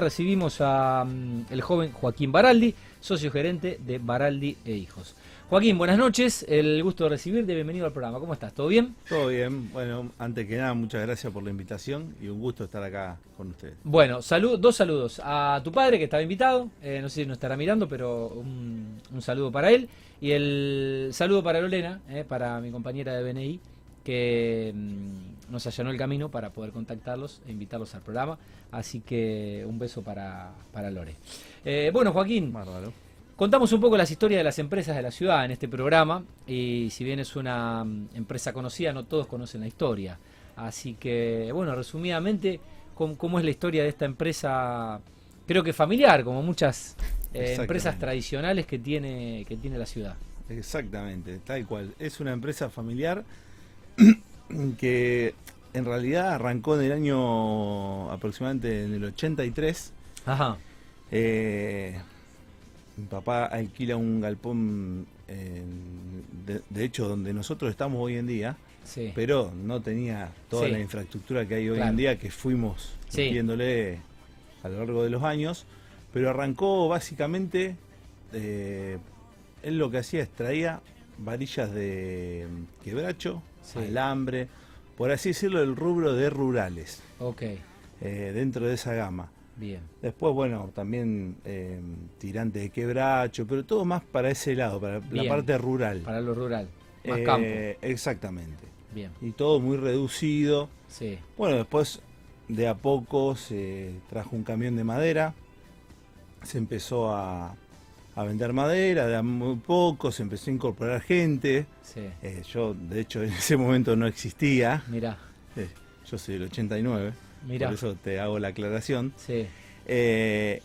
recibimos a mm, el joven Joaquín Baraldi, socio gerente de Baraldi e Hijos. Joaquín, buenas noches, el gusto de recibirte, bienvenido al programa. ¿Cómo estás? ¿Todo bien? Todo bien. Bueno, antes que nada, muchas gracias por la invitación y un gusto estar acá con ustedes. Bueno, salud, dos saludos. A tu padre que estaba invitado, eh, no sé si nos estará mirando, pero un, un saludo para él. Y el saludo para Lorena, eh, para mi compañera de BNI, que mm, nos allanó el camino para poder contactarlos e invitarlos al programa. Así que un beso para, para Lore. Eh, bueno, Joaquín, Bárbaro. contamos un poco las historias de las empresas de la ciudad en este programa. Y si bien es una mm, empresa conocida, no todos conocen la historia. Así que, bueno, resumidamente, ¿cómo, cómo es la historia de esta empresa? Creo que familiar, como muchas eh, empresas tradicionales que tiene, que tiene la ciudad. Exactamente, tal cual. Es una empresa familiar que en realidad arrancó en el año aproximadamente en el 83. Ajá. Eh, mi papá alquila un galpón, en- de, de hecho, donde nosotros estamos hoy en día, Sí. pero no tenía toda Sí. la infraestructura que hay hoy Claro. en día que fuimos Sí. metiéndole a lo largo de los años, pero arrancó básicamente, eh, él lo que hacía es traía varillas de mm, quebracho, Sí. alambre, por así decirlo, el rubro de rurales, Ok, eh, dentro de esa gama. bien. Después, bueno, también eh, tirante de quebracho, pero todo más para ese lado, para Bien. la parte rural. Para lo rural. Más Eh, campo. Exactamente. Bien. Y todo muy reducido. Sí. Bueno, después de a poco se trajo un camión de madera, se empezó a, a vender madera, de a muy poco se empezó a incorporar gente. Sí. Eh, yo, de hecho, en ese momento no existía. Mirá, Eh, yo soy del 89, mirá. por eso te hago la aclaración. Sí. Eh,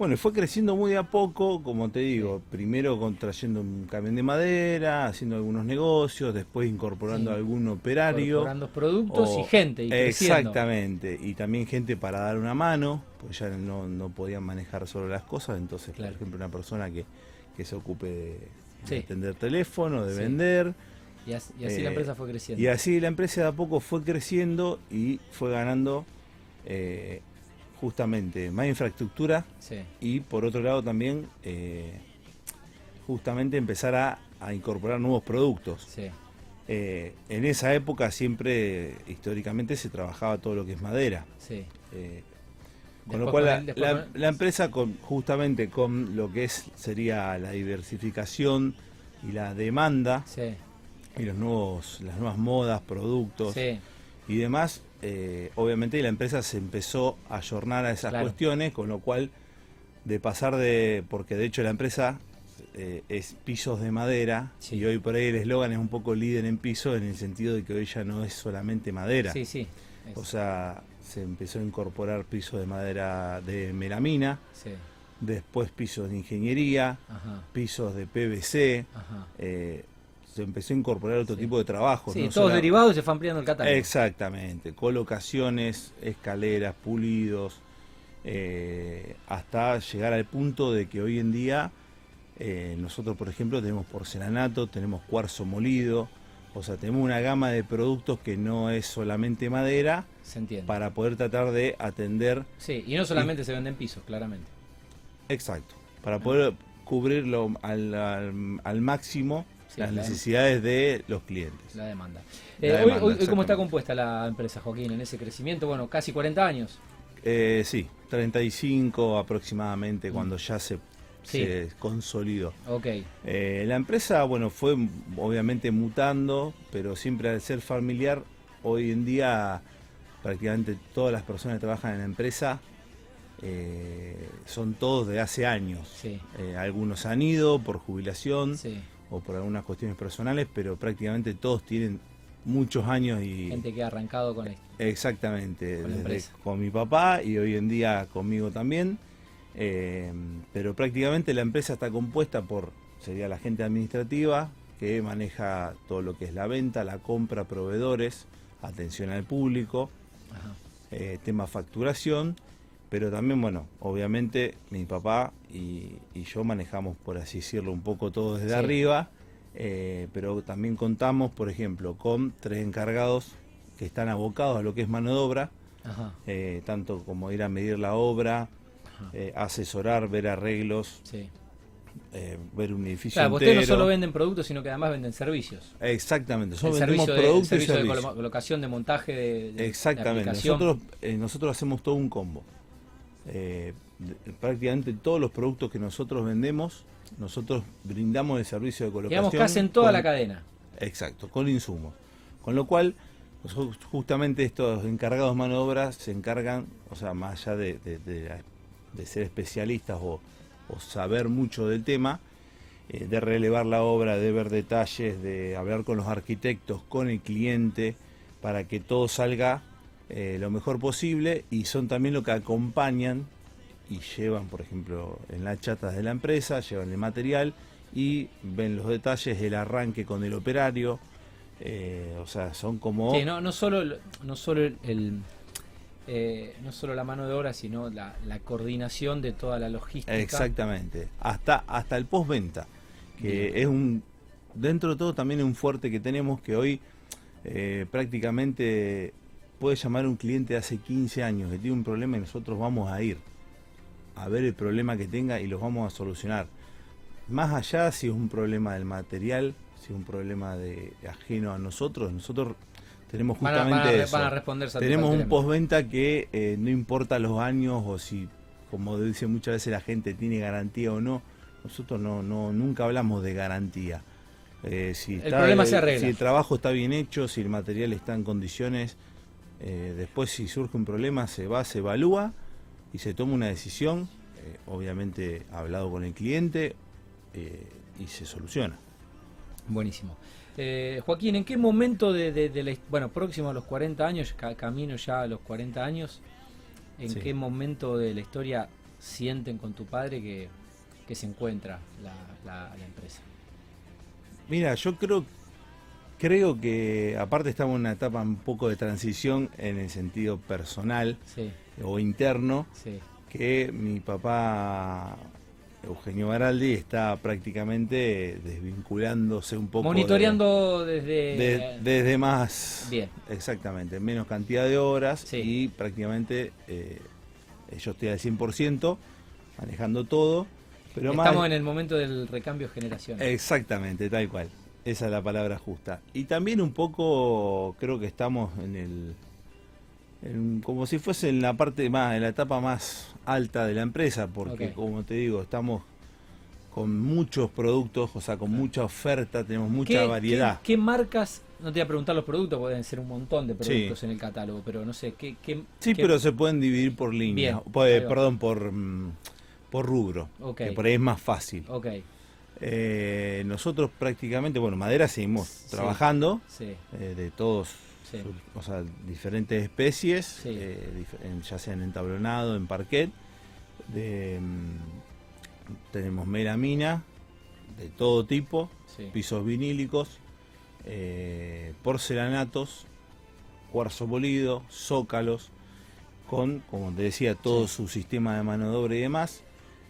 bueno, y fue creciendo muy a poco, como te digo, primero con, trayendo un camión de madera, haciendo algunos negocios, después incorporando Sí. algún operario. Incorporando productos o- y gente. Y creciendo. Exactamente, y también gente para dar una mano, pues ya no, no podían manejar solo las cosas, entonces, Claro. por ejemplo, una persona que, que se ocupe de, atender teléfono, de Sí. vender, Y así, y así Eh, la empresa fue creciendo. y así la empresa de a poco fue creciendo y fue ganando eh, justamente más infraestructura Sí. y por otro lado también eh, justamente empezar a, a incorporar nuevos productos. Sí. Eh, en esa época siempre, históricamente, se trabajaba todo lo que es madera. Sí. Eh, con Después lo cual con la, el- después la- con- la empresa con, justamente con lo que es sería la diversificación y la demanda y los nuevos las nuevas modas productos y demás eh, obviamente la empresa se empezó a ayornar a esas Claro. cuestiones con lo cual de pasar de porque de hecho la empresa eh, es pisos de madera Sí. y hoy por ahí el eslogan es un poco líder en piso en el sentido de que hoy ya no es solamente madera Sí, sí. Es- o sea se empezó a incorporar pisos de madera de melamina sí. después pisos de ingeniería Ajá. pisos de PVC eh, se empezó a incorporar otro Sí. tipo de trabajos Sí, no todos derivados y se fue ampliando el catálogo. Exactamente, colocaciones, escaleras, pulidos, eh, hasta llegar al punto de que hoy en día eh, nosotros, por ejemplo, tenemos porcelanato, tenemos cuarzo molido, o sea, tenemos una gama de productos que no es solamente madera Se entiende. para poder tratar de atender, Sí, y no solamente se venden pisos, claramente. exacto, para poder cubrirlo al, al- al máximo Sí, las la- necesidades de los clientes. La demanda. Eh, hoy- demanda, hoy, hoy ¿Cómo está compuesta la empresa, Joaquín, en ese crecimiento? Bueno, casi 40 años. Eh, sí, 35 aproximadamente cuando ya se, Mm. Sí. se consolidó. Ok. Eh, la empresa, bueno, fue obviamente mutando, pero siempre al ser familiar, hoy en día prácticamente todas las personas que trabajan en la empresa eh, son todos de hace años. Sí. Eh, algunos han ido por jubilación Sí. O por algunas cuestiones personales, pero prácticamente todos tienen muchos años y... Gente que ha arrancado con esto. Exactamente, Con desde mi papá y hoy en día conmigo también. Eh, pero prácticamente la empresa está compuesta por, sería la gente administrativa, que maneja todo lo que es la venta, la compra, proveedores, atención al público, eh, tema facturación, pero también, bueno, obviamente mi papá y, y yo manejamos, por así decirlo, un poco todo desde Sí. arriba, eh, pero también contamos, por ejemplo, con tres encargados que están abocados a lo que es mano de obra, Ajá. eh, tanto como ir a medir la obra, eh, asesorar, ver arreglos, Sí. eh, ver un edificio Claro, ustedes no solo venden productos, sino que además venden servicios. Exactamente, nosotros vendemos servicio, de, el productos y servicio de servicios. colo- colocación, de montaje, de, de- de Exactamente, nosotros, eh, nosotros hacemos todo un combo. Eh, prácticamente todos los productos que nosotros vendemos, nosotros brindamos el servicio de colocación. Digamos casi en toda con- la cadena. Exacto, con insumos. Con lo cual, justamente estos encargados de mano de obra se encargan, o sea, más allá de, de- de- de ser especialistas o, o saber mucho del tema, eh, de relevar la obra, de ver detalles, de hablar con los arquitectos, con el cliente, para que todo salga eh, lo mejor posible y son también lo que acompañan y llevan, por ejemplo, en las chatas de la empresa, llevan el material y ven los detalles, el arranque con el operario, eh, o sea, son como... Sí, no, no solo, no solo el, el, eh, no solo la mano de obra, sino la, la coordinación de toda la logística. Exactamente, hasta, hasta el postventa, que Bien. es un, dentro de todo también es un fuerte que tenemos que hoy eh, prácticamente puede llamar a un cliente de hace 15 años que tiene un problema y nosotros vamos a ir a ver el problema que tenga y los vamos a solucionar. Más allá si es un problema del material, si es un problema de ajeno a nosotros, nosotros tenemos Van a, justamente van a- eso. van a responder Tenemos un postventa que eh, no importa los años o si, como dice muchas veces la gente, tiene garantía o no. Nosotros no, no nunca hablamos de garantía. Eh, si El problema se arregla. Si el trabajo está bien hecho, si el material está en condiciones, eh, después si surge un problema se va, se evalúa y se toma una decisión, eh, obviamente hablado con el cliente eh, y se soluciona. Buenísimo. Joaquín, ¿en qué momento de, de- de la, bueno, próximo a los 40 años, ca- camino ya a los 40 años, en Sí. qué momento de la historia sienten con tu padre que, que se encuentra la, la- la empresa? Mira, yo creo, creo que aparte estamos en una etapa un poco de transición en el sentido personal Sí, o interno, sí. que mi papá Eugenio Baraldi está prácticamente desvinculándose un poco. de- Monitoreando desde... de- desde más. Bien. Exactamente, menos cantidad de horas Sí. y prácticamente eh, yo estoy al 100% manejando todo. Pero más, Estamos en el momento del recambio generacional. Exactamente, tal cual. Esa es la palabra justa. Y también un poco creo que estamos en el en- como si fuese en la parte más, en la etapa más alta de la empresa, porque como te digo, estamos con muchos productos, o sea, con mucha oferta, tenemos mucha ¿Qué- variedad. ¿qué, qué marcas? No te voy a preguntar los productos, pueden ser un montón de productos Sí. en el catálogo, pero no sé, ¿qué, qué, Sí, pero se pueden dividir por línea, Bien, por- va. perdón, por mm, por rubro, que por ahí es más fácil. Ok, Eh, nosotros prácticamente, bueno, madera seguimos Sí. trabajando, sí, eh, de todos, Sí. o sea, diferentes especies, eh, en- ya sea en entablonado, en parquet, de, mm, tenemos melamina de todo tipo, pisos vinílicos, porcelanatos, cuarzo molido, zócalos, con, como te decía, todo su sistema de mano de obra y demás,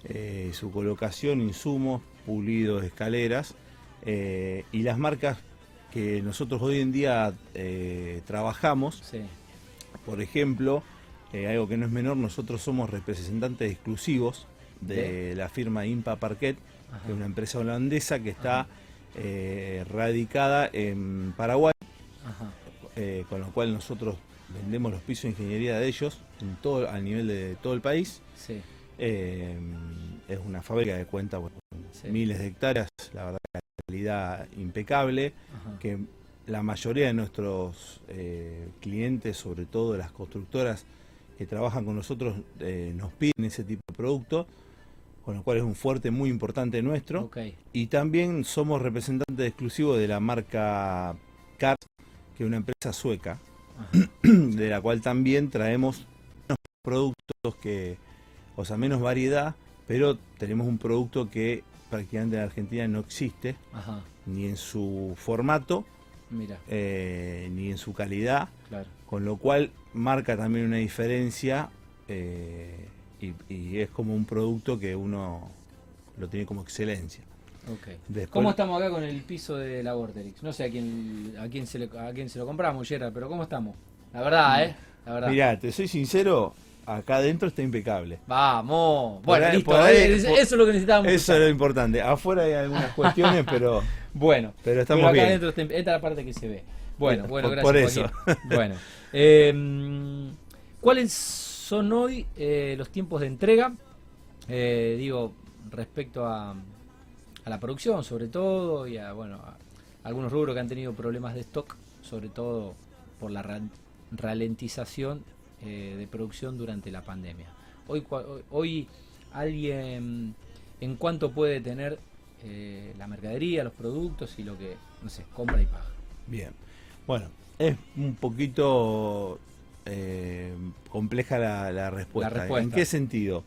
eh, su colocación, insumos, pulidos, escaleras, eh, y las marcas que nosotros hoy en día eh, trabajamos, sí. por ejemplo, eh, algo que no es menor, nosotros somos representantes exclusivos de De- la firma Impa Parquet, Ajá. que es una empresa holandesa que está radicada en Paraguay, Ajá. con lo cual nosotros vendemos los pisos de ingeniería de ellos en todo, a nivel de todo el país. Sí, Eh, es una fábrica que cuenta bueno, Sí. miles de hectáreas, la verdad calidad impecable, ajá. que la mayoría de nuestros eh, clientes, sobre todo las constructoras que trabajan con nosotros, eh, nos piden ese tipo de producto, con lo cual es un fuerte muy importante nuestro. Y también somos representantes exclusivos de la marca Cars, que es una empresa sueca, ajá. de la cual también traemos unos productos que, o sea, menos variedad, pero tenemos un producto que prácticamente en Argentina no existe, Ajá. ni en su formato, Mira, eh, ni en su calidad, claro. con lo cual marca también una diferencia eh, y, y es como un producto que uno lo tiene como excelencia. Ok. Después- ¿Cómo estamos acá con el piso de la Vorterix? No sé a quién, a quién, se, le, a quién se lo compramos, Gerard, pero ¿cómo estamos? La verdad, ¿eh? La verdad. Mirá, te soy sincero, acá adentro está impecable. Vamos. Bueno, ahí- listo. ahí- eso es lo que necesitábamos. Eso es lo importante. Afuera hay algunas cuestiones, pero Bueno, Pero estamos acá bien. adentro está- esta es la parte que se ve. Bueno, bueno, por- gracias. por eso. Bueno, eh, ¿cuáles son hoy eh, los tiempos de entrega? Eh, digo, respecto a, a la producción, sobre todo, y a bueno, a algunos rubros que han tenido problemas de stock, sobre todo por la ra- ralentización eh, de producción durante la pandemia. Hoy, hoy- hoy alguien, ¿en cuánto puede tener eh, la mercadería, los productos y lo que, no sé, compra y paga? bien. Bueno, es un poquito eh, compleja la, la respuesta. La respuesta. ¿En qué sentido?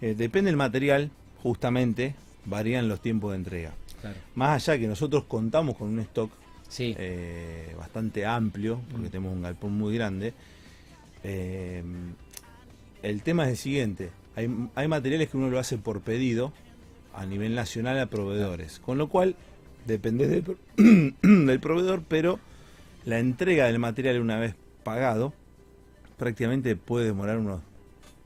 Eh, depende del material, justamente, varían los tiempos de entrega. Claro. Más allá que nosotros contamos con un stock Sí, bastante amplio, porque Mm. tenemos un galpón muy grande. Eh, el tema es el siguiente, hay, hay materiales que uno lo hace por pedido a nivel nacional a proveedores, con lo cual depende del, pro- del proveedor, pero la entrega del material una vez pagado prácticamente puede demorar unos,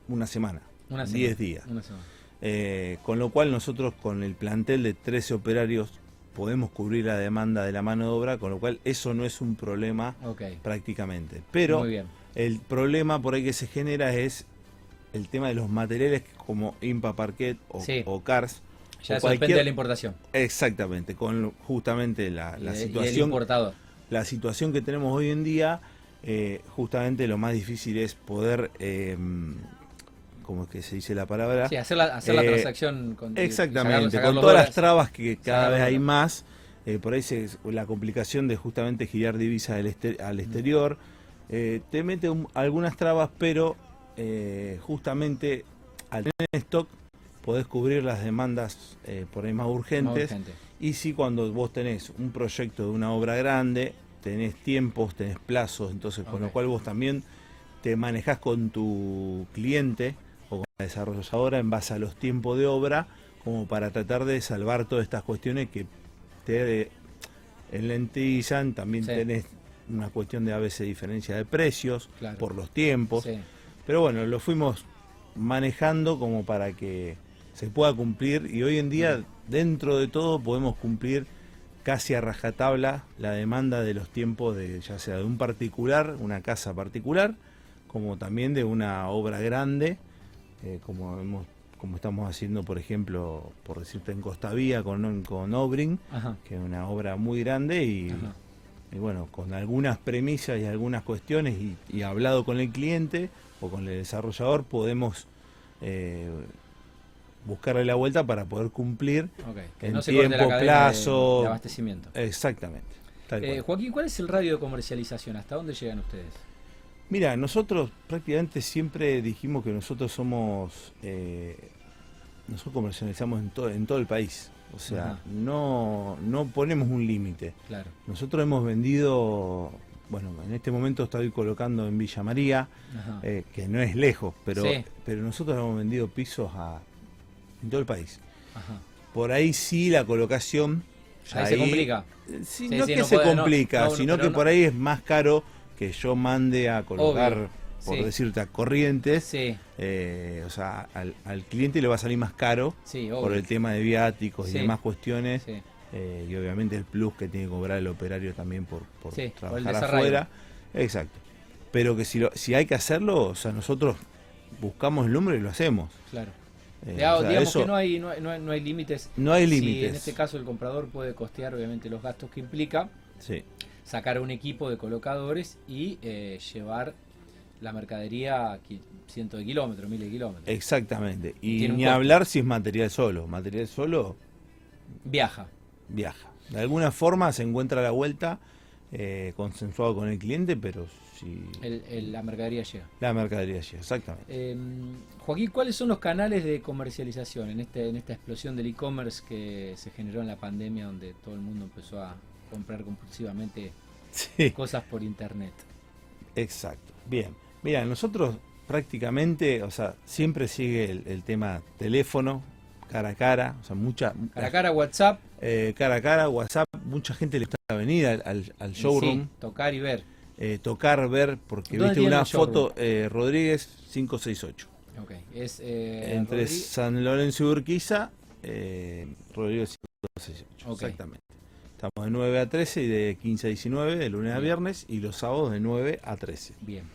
una semana, una 10 semana, días. Una semana. Eh, con lo cual nosotros con el plantel de 13 operarios podemos cubrir la demanda de la mano de obra, con lo cual eso no es un problema prácticamente. Pero muy bien. El problema por ahí que se genera es el tema de los materiales como Impa Parquet o, Sí. o Cars. Ya o depende de la importación. Exactamente, con justamente la, y la y situación importador. la situación que tenemos hoy en día, eh, justamente lo más difícil es poder, eh, ¿cómo es que se dice la palabra? Sí, hacer la, hacer la Eh, transacción con Exactamente, sacar- sacar con todas dólares. las trabas que cada vez hay más, eh, por ahí se, la complicación de justamente girar divisas al, al exterior, eh, te mete un- algunas trabas, pero eh, justamente al tener stock podés cubrir las demandas eh, por ahí más Más urgentes. urgente. Y si cuando vos tenés un proyecto de una obra grande, tenés tiempos, tenés plazos, entonces con lo cual vos también te manejás con tu cliente o con la desarrolladora en base a los tiempos de obra, como para tratar de salvar todas estas cuestiones que te enlentizan, también Sí. tenés una cuestión de a veces diferencia de precios Claro. por los tiempos. Sí. Pero bueno, lo fuimos manejando como para que se pueda cumplir y hoy en día, dentro de todo, podemos cumplir casi a rajatabla la demanda de los tiempos de ya sea de un particular, una casa particular, como también de una obra grande, eh, como hemos como estamos haciendo, por ejemplo, por decirte en Costa Vía con, con Obrin, Ajá. que es una obra muy grande y, Ajá. Y bueno, con algunas premisas y algunas cuestiones y, y hablado con el cliente o con el desarrollador, podemos eh, buscarle la vuelta para poder cumplir Ok. Que En no se corte la tiempo, plazo. de, de abastecimiento. exactamente. Eh. Joaquín, ¿cuál es el radio de comercialización? ¿Hasta dónde llegan ustedes? Mira, nosotros prácticamente siempre dijimos que nosotros somos, eh, nosotros comercializamos en, todo en todo el país. O sea, Ajá. no, no ponemos un límite. Claro. Nosotros hemos vendido, bueno, en este momento estoy colocando en Villa María, eh, que no es lejos, pero, Sí. pero nosotros hemos vendido pisos a, en todo el país. Ajá. Por ahí sí la colocación... Ahí se complica. Sí, Sí, no sí, que no se puede- complica, no, sino que por ahí es más caro que yo mande a colocar, Obvio, por sí. decirte, a corrientes. Sí, eh, o sea, al, al cliente le va a salir más caro sí, por el tema de viáticos y demás cuestiones. Eh, y obviamente el plus que tiene que cobrar el operario también por, por trabajar afuera. Exacto. Pero que si, lo, si hay que hacerlo, o sea, nosotros buscamos el número y lo hacemos. Claro. Eh, o sea, digamos eso- que no hay, no hay, no hay- no hay límites. no hay Si límites. en este caso el comprador puede costear obviamente los gastos que implica Sí. sacar un equipo de colocadores y eh, llevar la mercadería a cientos de kilómetros, miles de kilómetros. Exactamente. Y ni hablar si es material solo. Material solo Viaja. viaja. De alguna forma se encuentra la vuelta eh, consensuado con el cliente, pero si El- el- la mercadería llega. la mercadería llega. Exactamente. Eh, Joaquín, ¿cuáles son los canales de comercialización en, este, en esta explosión del e-commerce que se generó en la pandemia donde todo el mundo empezó a comprar compulsivamente Sí. cosas por internet? Exacto. Bien. Mira, nosotros prácticamente, o sea, siempre sigue el, el tema teléfono, cara a cara, o sea, mucha Cara a cara, WhatsApp, eh, cara a cara, WhatsApp, mucha gente le gusta venir al, al- al showroom. sí, tocar y ver. eh, tocar, ver, porque ¿Dónde viste una foto, eh, Rodríguez 568. Ok, es eh, Entre San Lorenzo y Urquiza, eh, Rodríguez 568. Ok. Exactamente. Estamos de 9 a 13 y de 15 a 19, de lunes a viernes, y los sábados de 9 a 13. Bien.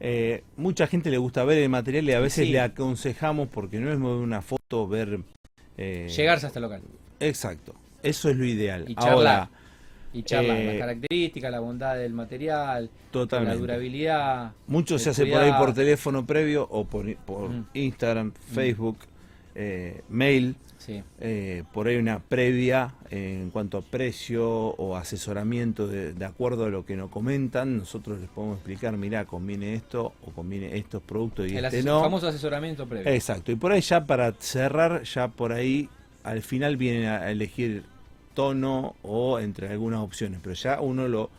Eh, mucha gente le gusta ver el material y a veces Sí. le aconsejamos, porque no es ver una foto, ver... eh, Llegarse hasta el local Exacto, eso es lo ideal. Y charlar. Ahora, y charlar eh, las características, la bondad del material, la totalmente. durabilidad. Mucho se hace por ahí por teléfono previo o por, por Mm. Instagram, Facebook, eh, mail. Sí, eh, por ahí una previa eh, en cuanto a precio o asesoramiento de, de acuerdo a lo que nos comentan. Nosotros les podemos explicar, mira, conviene esto o conviene estos productos y el este no. famoso asesoramiento previo. Exacto. Y por ahí ya para cerrar, ya por ahí al final vienen a elegir tono o entre algunas opciones, pero ya uno lo,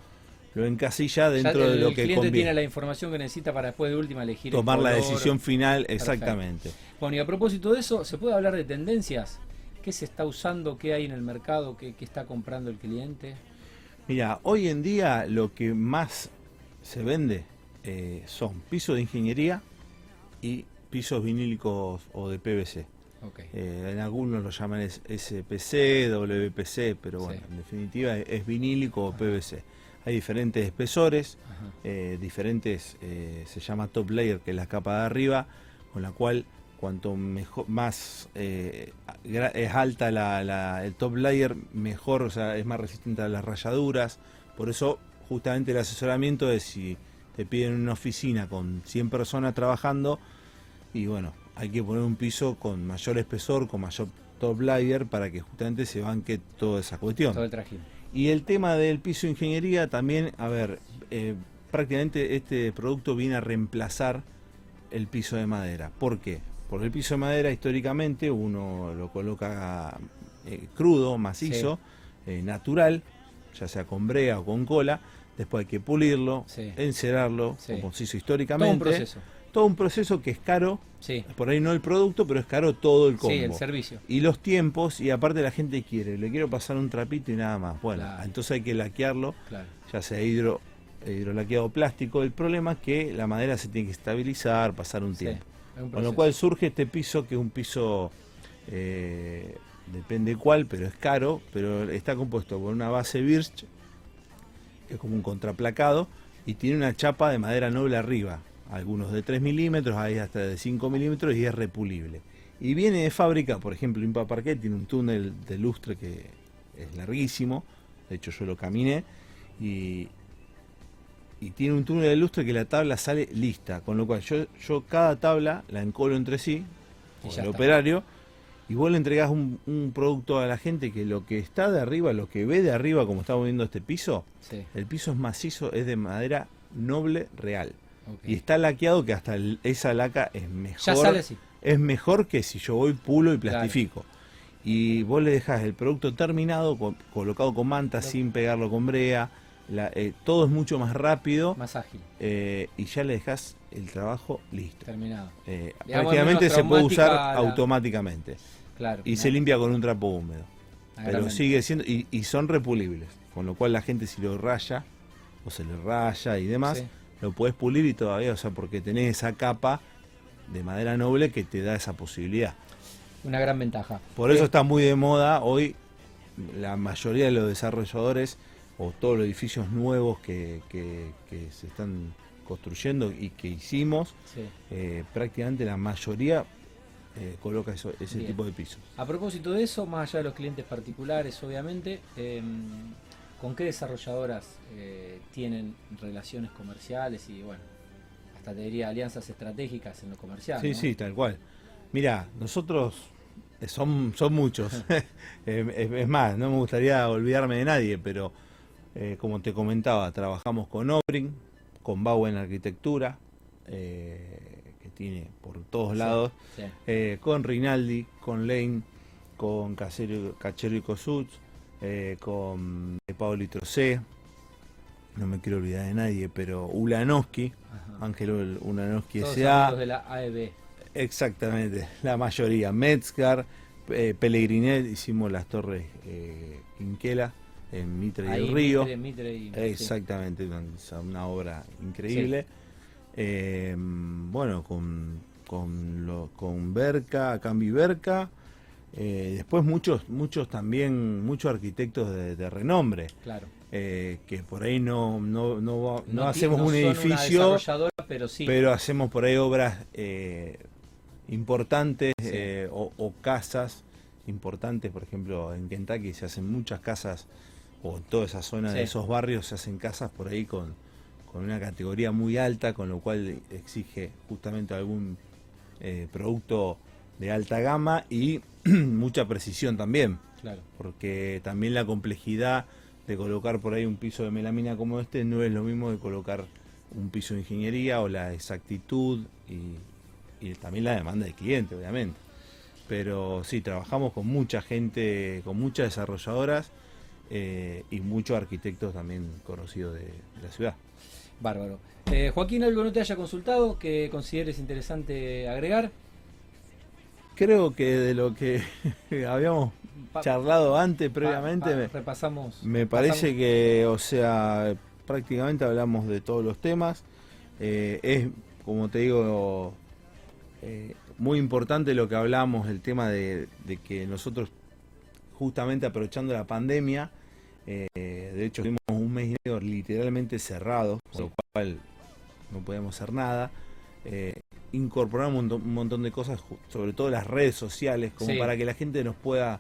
lo encasilla dentro el, de lo el que cliente conviene. tiene la información que necesita para después de última elegir el Tomar la color. decisión final, exactamente. Bueno, y a propósito de eso, ¿se puede hablar de tendencias? ¿Qué se está usando? ¿Qué hay en el mercado? ¿Qué, qué está comprando el cliente? Mira, hoy en día lo que más se vende eh, son pisos de ingeniería y pisos vinílicos o de PVC. Eh, en algunos lo llaman SPC, WPC, pero bueno, Sí. en definitiva es, es vinílico o PVC. Hay diferentes espesores, eh, diferentes, eh, se llama top layer, que es la capa de arriba, con la cual cuanto mejor, más eh, es alta la- la- el top layer, mejor, o sea, es más resistente a las rayaduras. Por eso, justamente el asesoramiento es si te piden una oficina con 100 personas trabajando, y bueno, hay que poner un piso con mayor espesor, con mayor top layer, para que justamente se banque toda esa cuestión. Todo el trajín. Y el tema del piso de ingeniería también, a ver, eh, prácticamente este producto viene a reemplazar el piso de madera. ¿Por qué? Porque el piso de madera históricamente uno lo coloca eh, crudo, macizo, eh, natural, ya sea con brea o con cola. Después hay que pulirlo, Sí. encerarlo, Sí. como se hizo Todo históricamente. un proceso. Todo un proceso que es caro, Sí. por ahí no el producto, pero es caro todo el combo Sí, el servicio. y los tiempos y aparte la gente quiere, le quiero pasar un trapito y nada más. Bueno, Claro. entonces hay que laquearlo, Claro. ya sea hidro, hidrolaqueado plástico. El problema es que la madera se tiene que estabilizar, pasar un tiempo. un Con lo cual surge este piso que es un piso, eh, depende cuál, pero es caro, pero está compuesto por una base Birch, que es como un contraplacado, y tiene una chapa de madera noble arriba, algunos de 3 milímetros, hay hasta de 5 milímetros y es repulible. Y viene de fábrica, por ejemplo, Impa Parquet tiene un túnel de lustre que es larguísimo, de hecho yo lo caminé, y, y tiene un túnel de lustre que la tabla sale lista, con lo cual yo, yo cada tabla la encolo entre sí, con el está. operario, y vos le entregás un, un producto a la gente que lo que está de arriba, lo que ve de arriba, como estamos viendo este piso, Sí, el piso es macizo, es de madera noble real. Y está laqueado que hasta el- esa laca es mejor. Ya sale así. Es mejor que si yo voy pulo y Claro. plastifico. Y vos le dejás el producto terminado, co- colocado con manta, sin pegarlo con brea. la- eh, todo es mucho más rápido Más ágil, eh, y ya le dejás el trabajo listo. terminado. Eh, prácticamente se puede usar la- automáticamente. Claro. Y ¿no? se limpia con un trapo húmedo. Pero sigue siendo. Y, y son repulibles. Con lo cual la gente si lo raya o se le raya y demás, Sí. Lo puedes pulir y todavía, o sea, porque tenés esa capa de madera noble que te da esa posibilidad. Una gran ventaja. Por eso Eh, está muy de moda hoy la mayoría de los desarrolladores o todos los edificios nuevos que, que- que se están construyendo y que hicimos, sí. eh, prácticamente la mayoría eh, coloca eso- ese Bien. tipo de pisos. A propósito de eso, más allá de los clientes particulares, obviamente, eh, ¿con qué desarrolladoras eh, tienen relaciones comerciales y, bueno, hasta te diría alianzas estratégicas en lo comercial? Sí, ¿no? sí, tal cual. Mira, nosotros eh, son, son muchos. Es, es más, no me gustaría olvidarme de nadie, pero eh, como te comentaba, trabajamos con Obrin, con Bau en Arquitectura, eh, que tiene por todos Sí, lados, sí. con Rinaldi, con Lane, con Cachero, Cachero y Cosuts, eh, con Paolo Trocé, no me quiero olvidar de nadie, pero Ulanowski. Ángel Ulanowski S.A., amigos de la AEB. Exactamente, la mayoría. Metzger, eh, Pellegrinet, hicimos las torres eh, Quinquela, en Mitre y el Río. Mitre, Mitre y- sí. Exactamente, una, una obra increíble. Eh, bueno, con, con, lo- con Berca, Cambi Berca. Eh, después muchos, muchos también, muchos arquitectos de, de renombre, Claro. eh, que por ahí no, no, no, hacemos un edificio, pero sí. pero hacemos por ahí obras eh, importantes Sí. o, o casas importantes, por ejemplo, en Kentucky se hacen muchas casas, o en toda esa zona de esos barrios se hacen casas por ahí con, con una categoría muy alta, con lo cual exige justamente algún producto de alta gama y mucha precisión también, Claro. porque también la complejidad de colocar por ahí un piso de melamina como este no es lo mismo que colocar un piso de ingeniería o la exactitud y, y también la demanda del cliente, obviamente. Pero sí, trabajamos con mucha gente, con muchas desarrolladoras eh, y muchos arquitectos también conocidos de, de la ciudad. Bárbaro. Eh, Joaquín, ¿algo no te haya consultado que consideres interesante agregar? Creo que de lo que habíamos charlado antes, previamente, pa- me- repasamos. Me parece que, o sea, prácticamente hablamos de todos los temas. Eh, es, como te digo, eh, muy importante lo que hablamos, el tema de, de que nosotros, justamente aprovechando la pandemia, eh, de hecho, tuvimos un mes y medio literalmente cerrado, con lo cual no podíamos hacer nada. Eh, incorporamos un, montón- un montón de cosas, sobre todo las redes sociales, como Sí. para que la gente nos pueda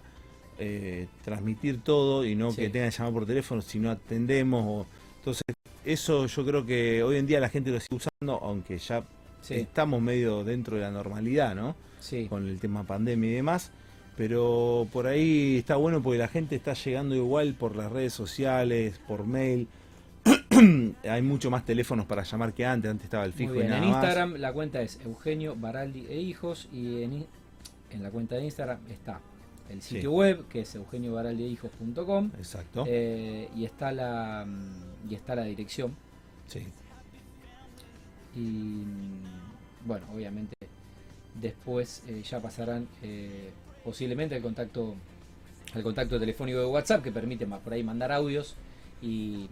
eh, transmitir todo y no Sí. que tenga que llamar por teléfono si no atendemos. O, entonces, eso yo creo que hoy en día la gente lo sigue usando, aunque ya Sí, estamos medio dentro de la normalidad, ¿no? sí. Con el tema pandemia y demás. Pero por ahí está bueno porque la gente está llegando igual por las redes sociales, por mail. Hay mucho más teléfonos para llamar que antes. Antes estaba el Muy fijo y bien. nada En más. Instagram la cuenta es Eugenio Baraldi e Hijos y en, la cuenta de Instagram está el Sí. sitio web que es eugeniobaraldiehijos.com Exacto. eh, y está la mm, y está la dirección sí. y mm, bueno obviamente después eh, ya pasarán eh, posiblemente el contacto al contacto telefónico de WhatsApp que permite más por ahí mandar audios y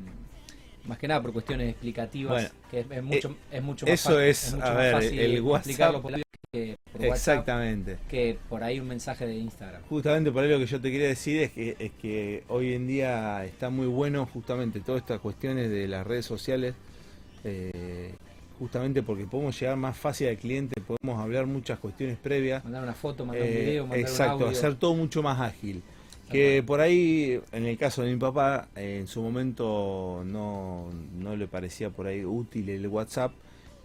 más que nada por cuestiones explicativas Bueno, que es, es mucho es mucho más eso fa- es, mucho a más ver, fácil el WhatsApp- por que por WhatsApp Exactamente. que por ahí un mensaje de Instagram Justamente por ahí lo que yo te quería decir es que, es que hoy en día está muy bueno justamente todas estas cuestiones de las redes sociales, eh, justamente porque podemos llegar más fácil al cliente, podemos hablar muchas cuestiones previas. mandar una foto mandar un Eh, video mandar exacto, un audio hacer todo mucho más ágil. Que por ahí, en el caso de mi papá, eh, en su momento no, no le parecía por ahí útil el WhatsApp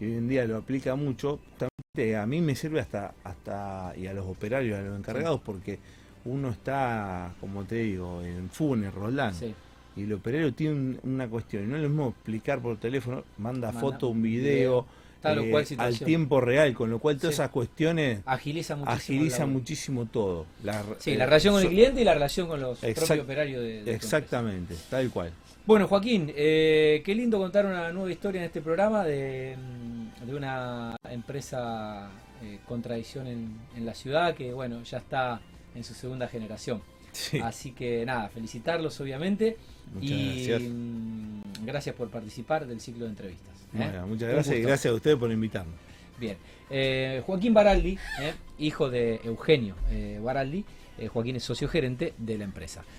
y hoy en día lo aplica mucho. También a mí me sirve hasta, hasta y a los operarios, a los encargados, porque uno está, como te digo, en Funes, Roldán, Sí, y el operario tiene un- una cuestión, y no es lo mismo explicar por teléfono, manda, Manda foto, un un video, tal o eh, cual al tiempo real, con lo cual todas Sí. esas cuestiones agiliza muchísimo agiliza muchísimo todo. La, Sí, eh, la relación con el cliente y la relación con los propios operarios de. Exactamente, tal cual. Bueno, Joaquín, eh, qué lindo contar una nueva historia en este programa de, mm, de una empresa eh, con tradición en, en la ciudad que, bueno, ya está en su segunda generación. Sí, Así que nada, felicitarlos obviamente muchas y gracias. mm, gracias por participar del ciclo de entrevistas. ¿eh? Muchas gracias y gracias a ustedes por invitarme. Bien. Eh, Joaquín Baraldi, eh, hijo de Eugenio eh, Baraldi, eh, Joaquín es socio gerente de la empresa.